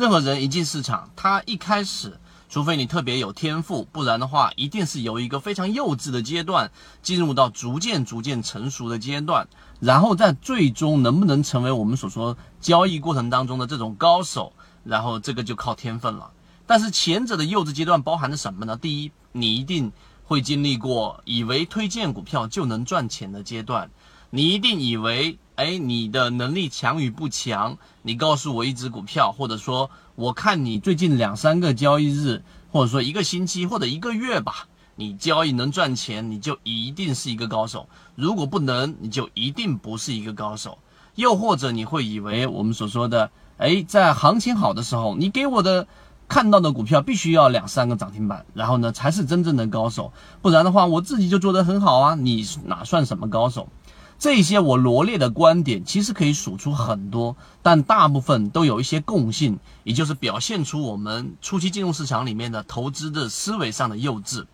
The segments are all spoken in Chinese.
任何人一进市场，他一开始，除非你特别有天赋，不然的话，一定是由一个非常幼稚的阶段，进入到逐渐逐渐成熟的阶段，然后在最终能不能成为我们所说交易过程当中的这种高手，然后这个就靠天分了。但是前者的幼稚阶段包含着什么呢？第一，你一定会经历过以为推荐股票就能赚钱的阶段，你一定以为，哎，你的能力强与不强？你告诉我一只股票，或者说我看你最近两三个交易日，或者说一个星期或者一个月吧，你交易能赚钱，你就一定是一个高手；如果不能，你就一定不是一个高手。又或者你会以为我们所说的，哎，在行情好的时候，你给我的。看到的股票必须要两三个涨停板，然后呢才是真正的高手，不然的话我自己就做得很好啊，你哪算什么高手？这些我罗列的观点其实可以数出很多，但大部分都有一些共性，也就是表现出我们初期金融市场里面的投资的思维上的幼稚。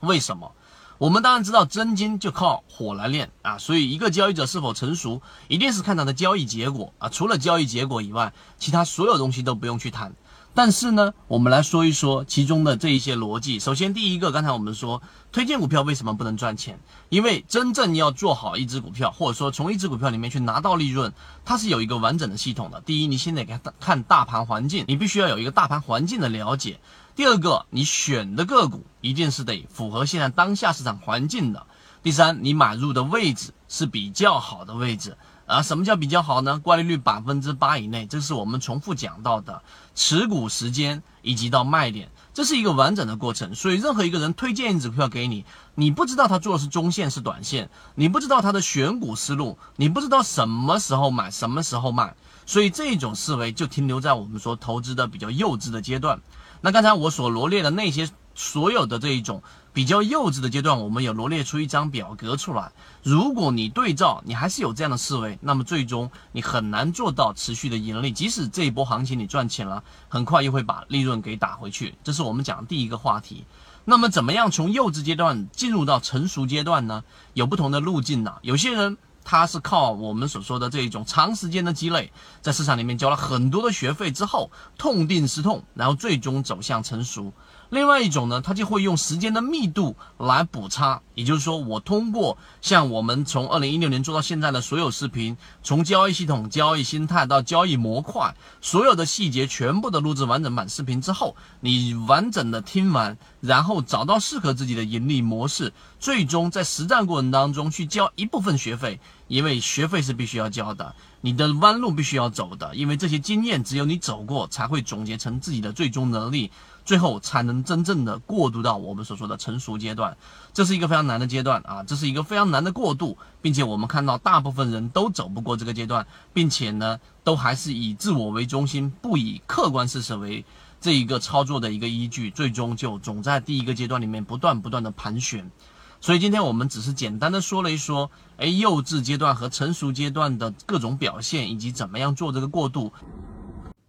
为什么？我们当然知道真金就靠火来炼啊，所以一个交易者是否成熟，一定是看他的交易结果啊，除了交易结果以外，其他所有东西都不用去谈。但是呢，我们来说一说其中的这一些逻辑。首先，第一个，刚才我们说推荐股票为什么不能赚钱？因为真正要做好一只股票，或者说从一只股票里面去拿到利润，它是有一个完整的系统的。第一，你先得看看大盘环境，你必须要有一个大盘环境的了解。第二个，你选的个股一定是得符合现在当下市场环境的。第三，你买入的位置是比较好的位置。啊，什么叫比较好呢？挂利率百分之八以内，这是我们重复讲到的持股时间以及到卖点，这是一个完整的过程。所以，任何一个人推荐一只股票给你，你不知道他做的是中线是短线，你不知道他的选股思路，你不知道什么时候买，什么时候卖，所以这种思维就停留在我们说投资的比较幼稚的阶段。那刚才我所罗列的那些。所有的这一种比较幼稚的阶段，我们有罗列出一张表格出来。如果你对照，你还是有这样的思维，那么最终你很难做到持续的盈利。即使这一波行情你赚钱了，很快又会把利润给打回去。这是我们讲的第一个话题。那么怎么样从幼稚阶段进入到成熟阶段呢？有不同的路径呢。有些人他是靠我们所说的这一种长时间的积累，在市场里面交了很多的学费之后，痛定思痛，然后最终走向成熟。另外一种呢，它就会用时间的密度来补差，也就是说，我通过像我们从二零一六年做到现在的所有视频，从交易系统、交易心态到交易模块，所有的细节全部的录制完整版视频之后，你完整的听完，然后找到适合自己的盈利模式，最终在实战过程当中去交一部分学费，因为学费是必须要交的，你的弯路必须要走的，因为这些经验只有你走过，才会总结成自己的最终能力。最后才能真正的过渡到我们所说的成熟阶段，这是一个非常难的阶段啊，这是一个非常难的过渡，并且我们看到大部分人都走不过这个阶段，并且呢，都还是以自我为中心，不以客观事实为这一个操作的一个依据，最终就总在第一个阶段里面不断不断的盘旋。所以今天我们只是简单的说了一说，哎，幼稚阶段和成熟阶段的各种表现，以及怎么样做这个过渡。